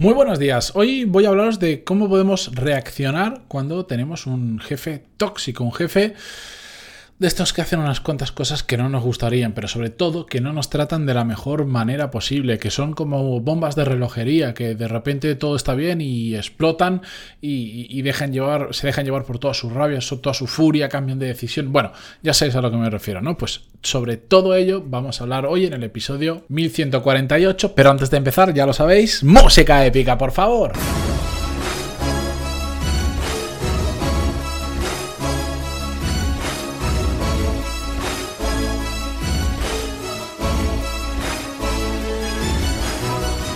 Muy buenos días. Hoy voy a hablaros de cómo podemos reaccionar cuando tenemos un jefe tóxico, un jefe de estos que hacen unas cuantas cosas que no nos gustarían, pero sobre todo que no nos tratan de la mejor manera posible, que son como bombas de relojería, que de repente todo está bien y explotan y, dejan llevar, se dejan llevar por toda su rabia, toda su furia, cambian de decisión. Bueno, ya sabéis a lo que me refiero, ¿no? Pues sobre todo ello vamos a hablar hoy en el episodio 1148, pero antes de empezar, ya lo sabéis, música épica, por favor.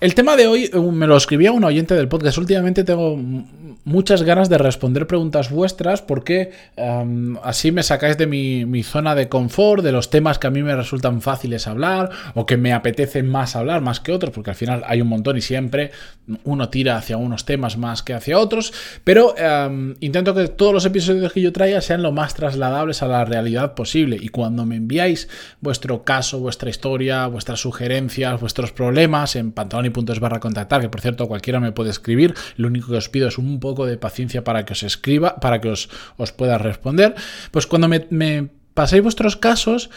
El tema de hoy uh, me lo escribía un oyente del podcast. Últimamente tengo muchas ganas de responder preguntas vuestras porque así me sacáis de mi, zona de confort, de los temas que a mí me resultan fáciles hablar o que me apetecen más hablar más que otros, porque al final hay un montón y siempre uno tira hacia unos temas más que hacia otros, pero intento que todos los episodios que yo traiga sean lo más trasladables a la realidad posible y cuando me enviáis vuestro caso, vuestra historia, vuestras sugerencias, vuestros problemas en pantaloni.es barra contactar, que por cierto cualquiera me puede escribir, lo único que os pido es un poco de paciencia para que os escriba, para que os, os pueda responder. Pues cuando me, me paséis vuestros casos,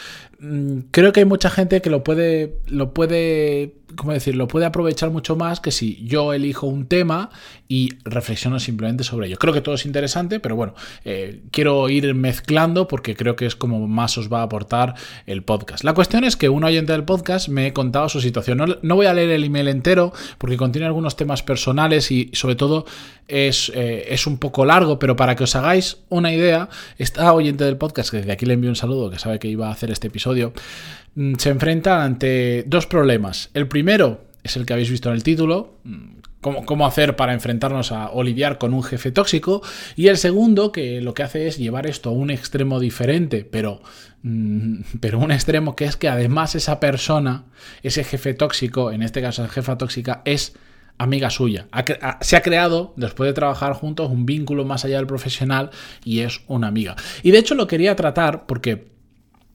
creo que hay mucha gente que lo puede, lo puede ¿cómo decirlo? Puede aprovechar mucho más que si yo elijo un tema y reflexiono simplemente sobre ello. Creo que todo es interesante, pero bueno, eh, quiero ir mezclando porque creo que es como más os va a aportar el podcast. La cuestión es que un oyente del podcast me he contado su situación. No, voy a leer el email entero porque contiene algunos temas personales y sobre todo es, eh, es un poco largo, pero para que os hagáis una idea, esta oyente del podcast, que de aquí le envío un saludo, que sabe que iba a hacer este episodio, Mm, se enfrenta ante dos problemas. El primero es el que habéis visto en el título, mm, cómo, hacer para enfrentarnos a, o con un jefe tóxico. Y el segundo, que lo que hace es llevar esto a un extremo diferente, pero, mm, pero un extremo que es que además esa persona, ese jefe tóxico, en este caso la jefa tóxica, es amiga suya. se ha creado, después de trabajar juntos, un vínculo más allá del profesional y es una amiga. Y de hecho lo quería tratar porque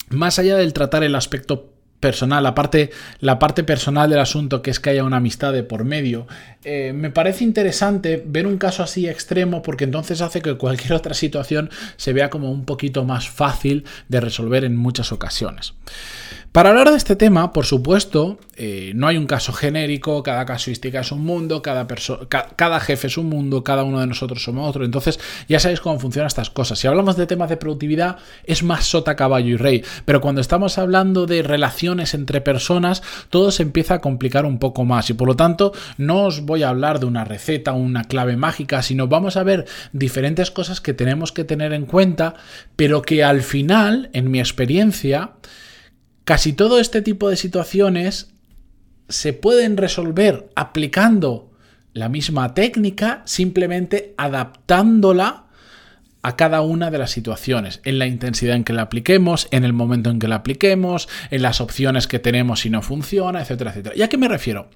más allá del tratar el aspecto personal, la parte, la parte personal del asunto, que es que haya una amistad de por medio, eh, me parece interesante ver un caso así extremo porque entonces hace que cualquier otra situación se vea como un poquito más fácil de resolver en muchas ocasiones. Para hablar de este tema, por supuesto, eh, no hay un caso genérico, cada casuística es un mundo, cada, cada jefe es un mundo, cada uno de nosotros somos otro. Entonces, ya sabéis cómo funcionan estas cosas. Si hablamos de temas de productividad, es más sota, caballo y rey. Pero cuando estamos hablando de relaciones entre personas, todo se empieza a complicar un poco más. Y por lo tanto, no os voy a hablar de una receta o una clave mágica, sino vamos a ver diferentes cosas que tenemos que tener en cuenta, pero que al final, en mi experiencia, Casi todo este tipo de situaciones se pueden resolver aplicando la misma técnica, simplemente adaptándola a cada una de las situaciones, en la intensidad en que la apliquemos, en el momento en que la apliquemos, en las opciones que tenemos si no funciona, etcétera, etcétera. ¿Y a qué me refiero?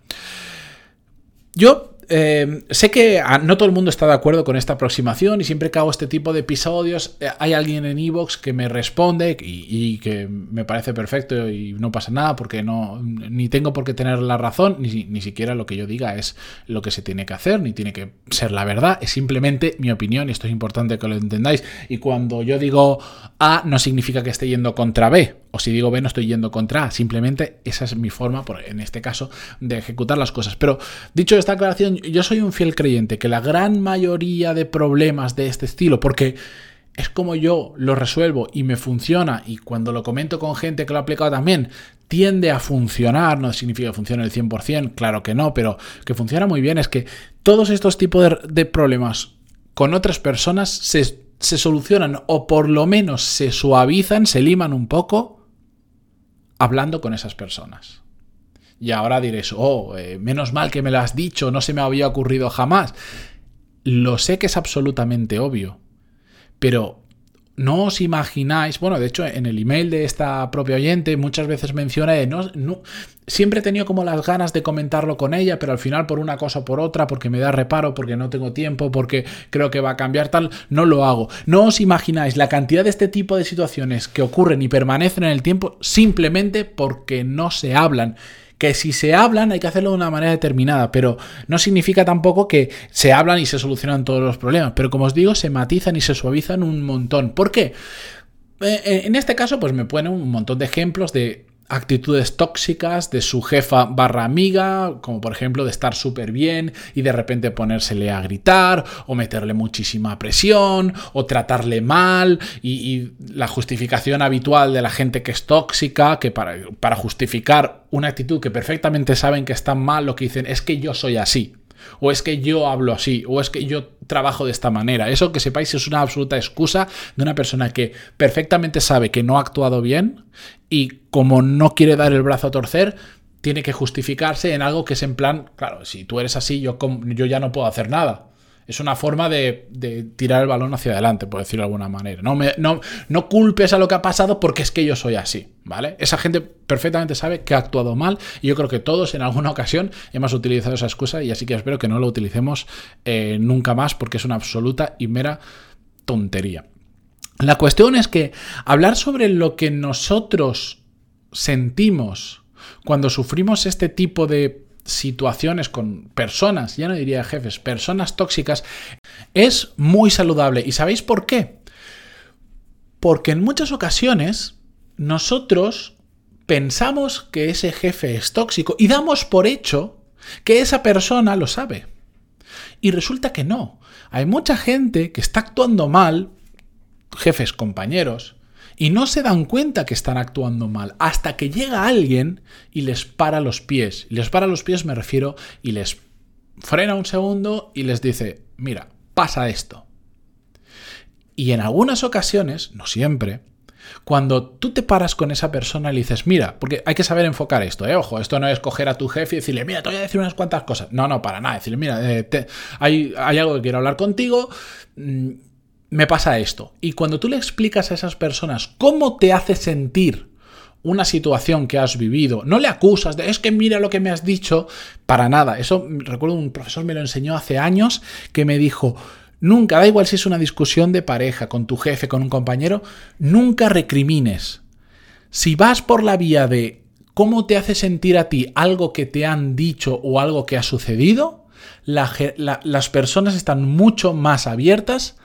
Yo eh, sé que no todo el mundo está de acuerdo con esta aproximación y siempre que hago este tipo de episodios eh, hay alguien en Evox que me responde y, que me parece perfecto y no pasa nada porque no ni tengo por qué tener la razón ni, ni siquiera lo que yo diga es lo que se tiene que hacer ni tiene que ser la verdad es simplemente mi opinión y esto es importante que lo entendáis. Y cuando yo digo A no significa que esté yendo contra B o si digo B no estoy yendo contra A. Simplemente esa es mi forma en este caso de ejecutar las cosas. Pero dicho esta aclaración yo soy un fiel creyente que la gran mayoría de problemas de este estilo, porque es como yo lo resuelvo y me funciona, y cuando lo comento con gente que lo ha aplicado también, tiende a funcionar, no significa que funcione el 100%, claro que no, pero que funciona muy bien, es que todos estos tipos de, problemas con otras personas se, se solucionan o por lo menos se suavizan, se liman un poco hablando con esas personas. Y ahora diréis, oh, eh, menos mal que me lo has dicho, no se me había ocurrido jamás. Lo sé que es absolutamente obvio, pero no os imagináis, bueno, de hecho en el email de esta propia oyente muchas veces menciona no, no, siempre he tenido como las ganas de comentarlo con ella, pero al final por una cosa o por otra, porque me da reparo, porque no tengo tiempo, porque creo que va a cambiar tal, no lo hago. No os imagináis la cantidad de este tipo de situaciones que ocurren y permanecen en el tiempo simplemente porque no se hablan que si se hablan hay que hacerlo de una manera determinada, pero no significa tampoco que se hablan y se solucionan todos los problemas, pero como os digo, se matizan y se suavizan un montón. ¿Por qué? Eh, eh, en este caso, pues me ponen un montón de ejemplos de actitudes tóxicas de su jefa barra amiga, como por ejemplo de estar súper bien y de repente ponérsele a gritar o meterle muchísima presión o tratarle mal y, la justificación habitual de la gente que es tóxica, que para, para justificar una actitud que perfectamente saben que está mal, lo que dicen es que yo soy así o es que yo hablo así, o es que yo trabajo de esta manera. Eso que sepáis es una absoluta excusa de una persona que perfectamente sabe que no ha actuado bien y como no quiere dar el brazo a torcer, tiene que justificarse en algo que es en plan, claro, si tú eres así, yo, yo ya no puedo hacer nada. Es una forma de, tirar el balón hacia adelante, por decirlo de alguna manera. No, me, no, no culpes a lo que ha pasado porque es que yo soy así, ¿vale? Esa gente perfectamente sabe que ha actuado mal y yo creo que todos en alguna ocasión hemos utilizado esa excusa y así que espero que no lo utilicemos eh, nunca más porque es una absoluta y mera tontería. La cuestión es que hablar sobre lo que nosotros sentimos cuando sufrimos este tipo de situaciones con personas, ya no diría jefes, personas tóxicas, es muy saludable. ¿Y sabéis por qué? Porque en muchas ocasiones nosotros pensamos que ese jefe es tóxico y damos por hecho que esa persona lo sabe. Y resulta que no. Hay mucha gente que está actuando mal, jefes, compañeros, y no se dan cuenta que están actuando mal hasta que llega alguien y les para los pies. Les para los pies me refiero y les frena un segundo y les dice, mira, pasa esto. Y en algunas ocasiones, no siempre, cuando tú te paras con esa persona y le dices, mira, porque hay que saber enfocar esto, ¿eh? ojo, esto no es coger a tu jefe y decirle, mira, te voy a decir unas cuantas cosas. No, no, para nada. Decirle, mira, eh, hay, hay, algo que quiero hablar contigo. Mm, me pasa esto. Y cuando tú le explicas a esas personas cómo te hace sentir una situación que has vivido, no le acusas de es que mira lo que me has dicho, para nada. Eso recuerdo un profesor me lo enseñó hace años que me dijo, nunca, da igual si es una discusión de pareja, con tu jefe, con un compañero, nunca recrimines. Si vas por la vía de cómo te hace sentir a ti algo que te han dicho o algo que ha sucedido, las personas están mucho más abiertas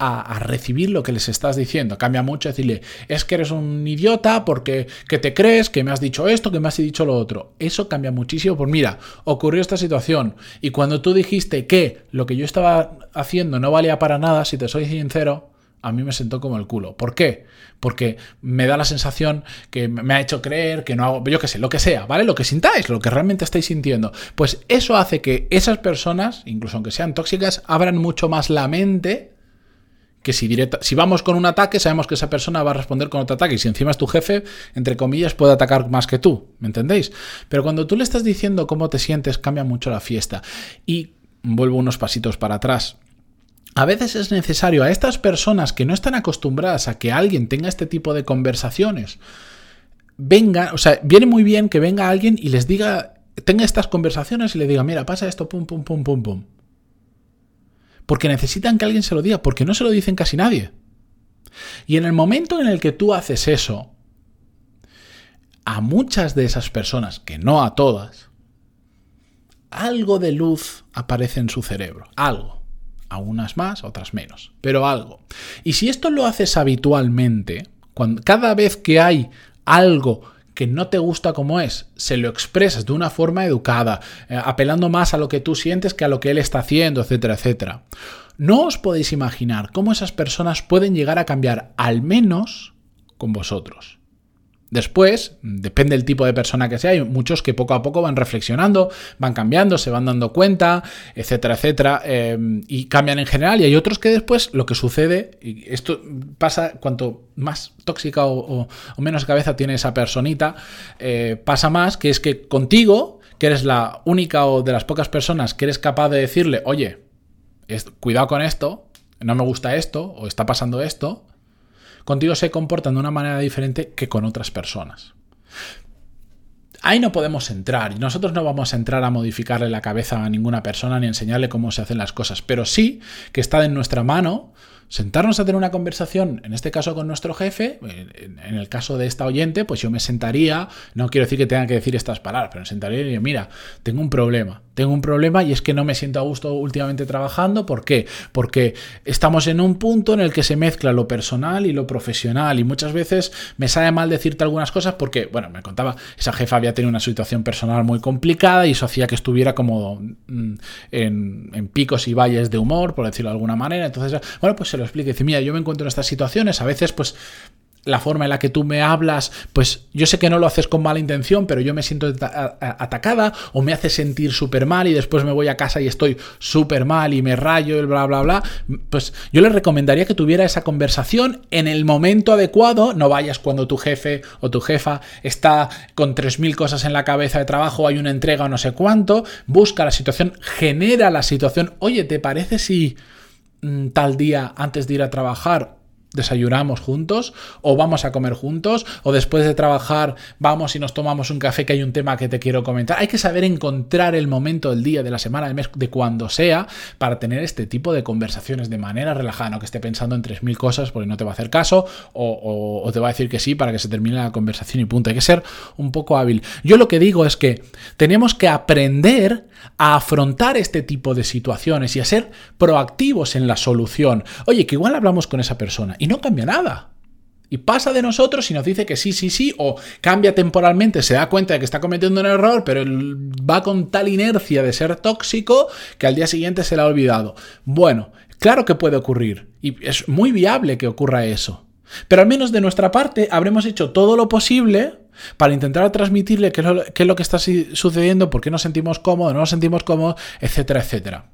a, recibir lo que les estás diciendo. Cambia mucho decirle, es que eres un idiota porque que te crees, que me has dicho esto, que me has dicho lo otro. Eso cambia muchísimo. Pues mira, ocurrió esta situación y cuando tú dijiste que lo que yo estaba haciendo no valía para nada, si te soy sincero, a mí me sentó como el culo. ¿Por qué? Porque me da la sensación que me ha hecho creer que no hago, yo qué sé, lo que sea, ¿vale? Lo que sintáis, lo que realmente estáis sintiendo. Pues eso hace que esas personas, incluso aunque sean tóxicas, abran mucho más la mente que si, vamos con un ataque, sabemos que esa persona va a responder con otro ataque. Y si encima es tu jefe, entre comillas, puede atacar más que tú. ¿Me entendéis? Pero cuando tú le estás diciendo cómo te sientes, cambia mucho la fiesta. Y vuelvo unos pasitos para atrás. A veces es necesario a estas personas que no están acostumbradas a que alguien tenga este tipo de conversaciones, venga, o sea, viene muy bien que venga alguien y les diga, tenga estas conversaciones y le diga, mira, pasa esto, pum, pum, pum, pum, pum porque necesitan que alguien se lo diga, porque no se lo dicen casi nadie. Y en el momento en el que tú haces eso, a muchas de esas personas, que no a todas, algo de luz aparece en su cerebro, algo. A unas más, a otras menos, pero algo. Y si esto lo haces habitualmente, cuando, cada vez que hay algo que no te gusta como es, se lo expresas de una forma educada, eh, apelando más a lo que tú sientes que a lo que él está haciendo, etcétera, etcétera. No os podéis imaginar cómo esas personas pueden llegar a cambiar al menos con vosotros. Después, depende del tipo de persona que sea, hay muchos que poco a poco van reflexionando, van cambiando, se van dando cuenta, etcétera, etcétera, em, y cambian en general. Y hay otros que después lo que sucede, y esto pasa cuanto más tóxica o, menos cabeza tiene esa personita, eh, pasa más, que es que contigo, que eres la única o de las pocas personas que eres capaz de decirle, oye, cuidado con esto, no me gusta esto, o está pasando esto, contigo se comportan de una manera diferente que con otras personas. Ahí no podemos entrar y nosotros no vamos a entrar a modificarle la cabeza a ninguna persona ni enseñarle cómo se hacen las cosas, pero sí que está en nuestra mano sentarnos a tener una conversación, en este caso con nuestro jefe, en el caso de esta oyente, pues yo me sentaría, no quiero decir que tenga que decir estas palabras, pero me sentaría y diría, mira, tengo un problema, tengo un problema y es que no me siento a gusto últimamente trabajando, ¿por qué? Porque estamos en un punto en el que se mezcla lo personal y lo profesional y muchas veces me sale mal decirte algunas cosas porque, bueno, me contaba, esa jefa había tenido una situación personal muy complicada y eso hacía que estuviera como mm, en, picos y valles de humor, por decirlo de alguna manera, entonces, bueno, pues se lo explique. Dice, mira, yo me encuentro en estas situaciones, a veces pues la forma en la que tú me hablas, pues yo sé que no lo haces con mala intención, pero yo me siento atacada o me hace sentir súper mal y después me voy a casa y estoy súper mal y me rayo el bla, bla, bla. Pues yo le recomendaría que tuviera esa conversación en el momento adecuado, no vayas cuando tu jefe o tu jefa está con 3.000 cosas en la cabeza de trabajo, hay una entrega o no sé cuánto, busca la situación, genera la situación, oye, ¿te parece si Mm, tal día antes de ir a trabajar desayunamos juntos o vamos a comer juntos o después de trabajar vamos y nos tomamos un café que hay un tema que te quiero comentar. Hay que saber encontrar el momento del día, de la semana, del mes, de cuando sea para tener este tipo de conversaciones de manera relajada, no que esté pensando en 3.000 cosas porque no te va a hacer caso o te va a decir que sí para que se termine la conversación y punto. Hay que ser un poco hábil. Yo lo que digo es que tenemos que aprender a afrontar este tipo de situaciones y a ser proactivos en la solución. Oye, que igual hablamos con esa persona y no cambia nada. Y pasa de nosotros y nos dice que sí, sí, sí, o cambia temporalmente, se da cuenta de que está cometiendo un error, pero va con tal inercia de ser tóxico que al día siguiente se le ha olvidado. Bueno, claro que puede ocurrir y es muy viable que ocurra eso. Pero al menos de nuestra parte habremos hecho todo lo posible para intentar transmitirle qué es lo, qué es lo que está sucediendo, por qué nos sentimos cómodos, no nos sentimos cómodos, etcétera, etcétera.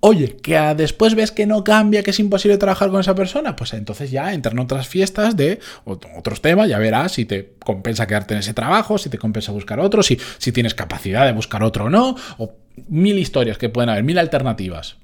Oye, que después ves que no cambia, que es imposible trabajar con esa persona, pues entonces ya entran otras fiestas de otros temas, ya verás si te compensa quedarte en ese trabajo, si te compensa buscar otro, si, si tienes capacidad de buscar otro o no, o mil historias que pueden haber, mil alternativas.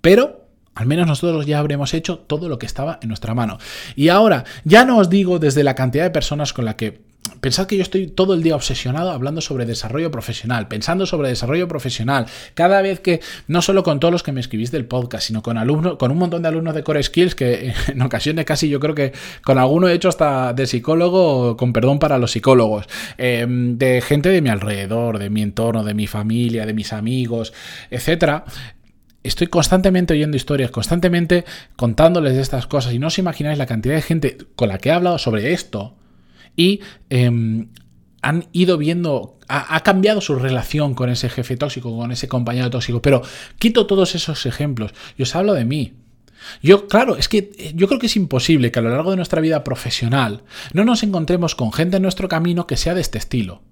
Pero al menos nosotros ya habremos hecho todo lo que estaba en nuestra mano. Y ahora, ya no os digo desde la cantidad de personas con la que Pensad que yo estoy todo el día obsesionado hablando sobre desarrollo profesional, pensando sobre desarrollo profesional. Cada vez que, no solo con todos los que me escribís del podcast, sino con alumnos, con un montón de alumnos de Core Skills, que en ocasiones casi yo creo que con alguno he hecho hasta de psicólogo, con perdón para los psicólogos, em, de gente de mi alrededor, de mi entorno, de mi familia, de mis amigos, etcétera estoy constantemente oyendo historias, constantemente contándoles de estas cosas y no os imagináis la cantidad de gente con la que he hablado sobre esto y em, han ido viendo, ha, cambiado su relación con ese jefe tóxico, con ese compañero tóxico, pero quito todos esos ejemplos y os hablo de mí. Yo, claro, es que eh, yo creo que es imposible que a lo largo de nuestra vida profesional no nos encontremos con gente en nuestro camino que sea de este estilo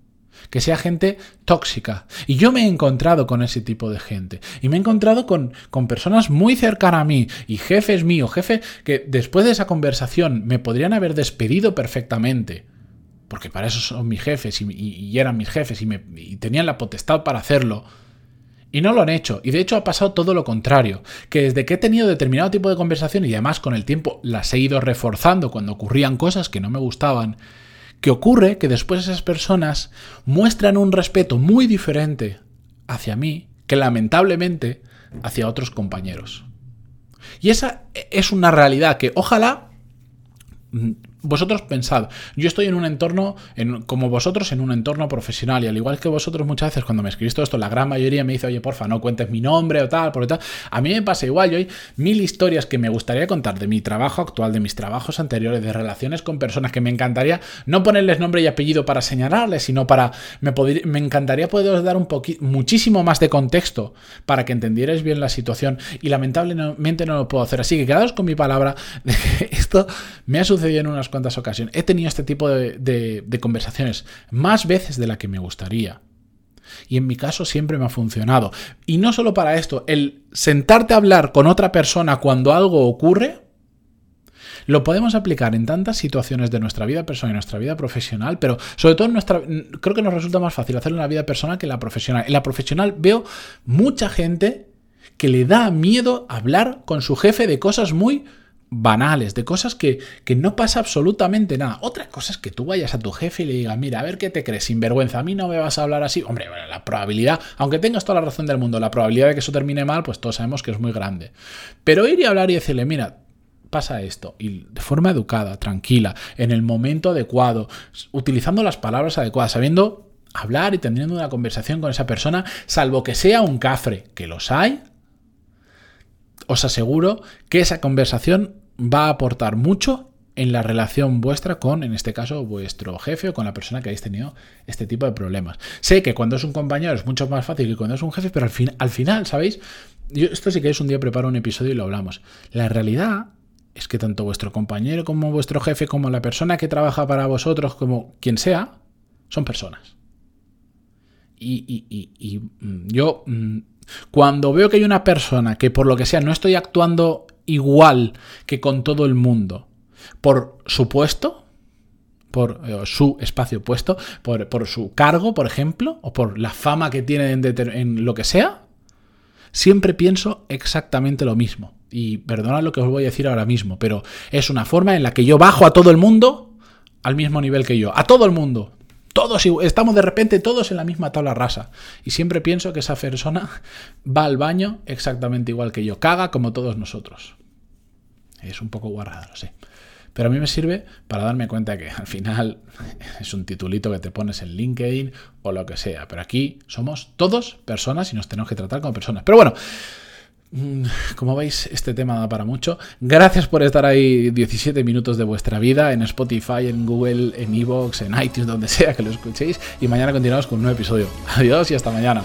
que sea gente tóxica. Y yo me he encontrado con ese tipo de gente. Y me he encontrado con, con personas muy cercanas a mí y jefes míos, jefe que después de esa conversación me podrían haber despedido perfectamente porque para eso son mis jefes y, eran mis jefes y, me, tenían la potestad para hacerlo. Y no lo han hecho. Y de hecho ha pasado todo lo contrario. Que desde que he tenido determinado tipo de conversación y además con el tiempo las he ido reforzando cuando ocurrían cosas que no me gustaban, que ocurre que después esas personas muestran un respeto muy diferente hacia mí que lamentablemente hacia otros compañeros. Y esa es una realidad que ojalá vosotros pensad, yo estoy en un entorno, en, como vosotros, en un entorno profesional, y al igual que vosotros muchas veces cuando me escribís todo esto, la gran mayoría me dice, oye, porfa, no cuentes mi nombre o tal, por tal. A mí me pasa igual, yo hay mil historias que me gustaría contar de mi trabajo actual, de mis trabajos anteriores, de relaciones con personas que me encantaría no ponerles nombre y apellido para señalarles, sino para, me, me encantaría poderos dar un poquito, muchísimo más de contexto para que entendierais bien la situación, y lamentablemente no lo puedo hacer. Así que quedaos con mi palabra de que esto me ha sucedido en unas cuantas ocasiones. He tenido este tipo de, conversaciones más veces de la que me gustaría. Y en mi caso siempre me ha funcionado. Y no solo para esto, el sentarte a hablar con otra persona cuando algo ocurre, lo podemos aplicar en tantas situaciones de nuestra vida personal y nuestra vida profesional, pero sobre todo en nuestra. Creo que nos resulta más fácil hacerlo en la vida personal que en la profesional. En la profesional veo mucha gente que le da miedo hablar con su jefe de cosas muy banales, de cosas que, que, no pasa absolutamente nada. Otra cosa es que tú vayas a tu jefe y le digas, mira, a ver qué te crees, sin vergüenza, a mí no me vas a hablar así. Hombre, la probabilidad, aunque tengas toda la razón del mundo, la probabilidad de que eso termine mal, pues todos sabemos que es muy grande. Pero ir y hablar y decirle, mira, pasa esto, y de forma educada, tranquila, en el momento adecuado, utilizando las palabras adecuadas, sabiendo hablar y teniendo una conversación con esa persona, salvo que sea un cafre, que los hay, os aseguro que esa conversación va a aportar mucho en la relación vuestra con, en este caso, vuestro jefe o con la persona que hayáis tenido este tipo de problemas. Sé que cuando es un compañero es mucho más fácil que cuando es un jefe, pero al, fin, al final, ¿sabéis? Yo, esto sí que es un día preparo un episodio y lo hablamos. La realidad es que tanto vuestro compañero como vuestro jefe, como la persona que trabaja para vosotros, como quien sea, son personas. Y, y mm, yo, mm, cuando veo que hay una persona que por lo que sea no estoy actuando igual que con todo el mundo por su puesto, por eh, su espacio puesto, por, su cargo, por ejemplo, o por la fama que tiene en, lo que sea, siempre pienso exactamente lo mismo. Y perdonad lo que os voy a decir ahora mismo, pero es una forma en la que yo bajo a todo el mundo al mismo nivel que yo. A todo el mundo. Todos estamos de repente todos en la misma tabla rasa. Y siempre pienso que esa persona va al baño exactamente igual que yo. Caga como todos nosotros. Es un poco guarrado, lo sé. Pero a mí me sirve para darme cuenta que al final es un titulito que te pones en LinkedIn o lo que sea. Pero aquí somos todos personas y nos tenemos que tratar como personas. Pero bueno, como veis, este tema da para mucho. Gracias por estar ahí 17 minutos de vuestra vida en Spotify, en Google, en Evox, en iTunes, donde sea que lo escuchéis. Y mañana continuamos con un nuevo episodio. Adiós y hasta mañana.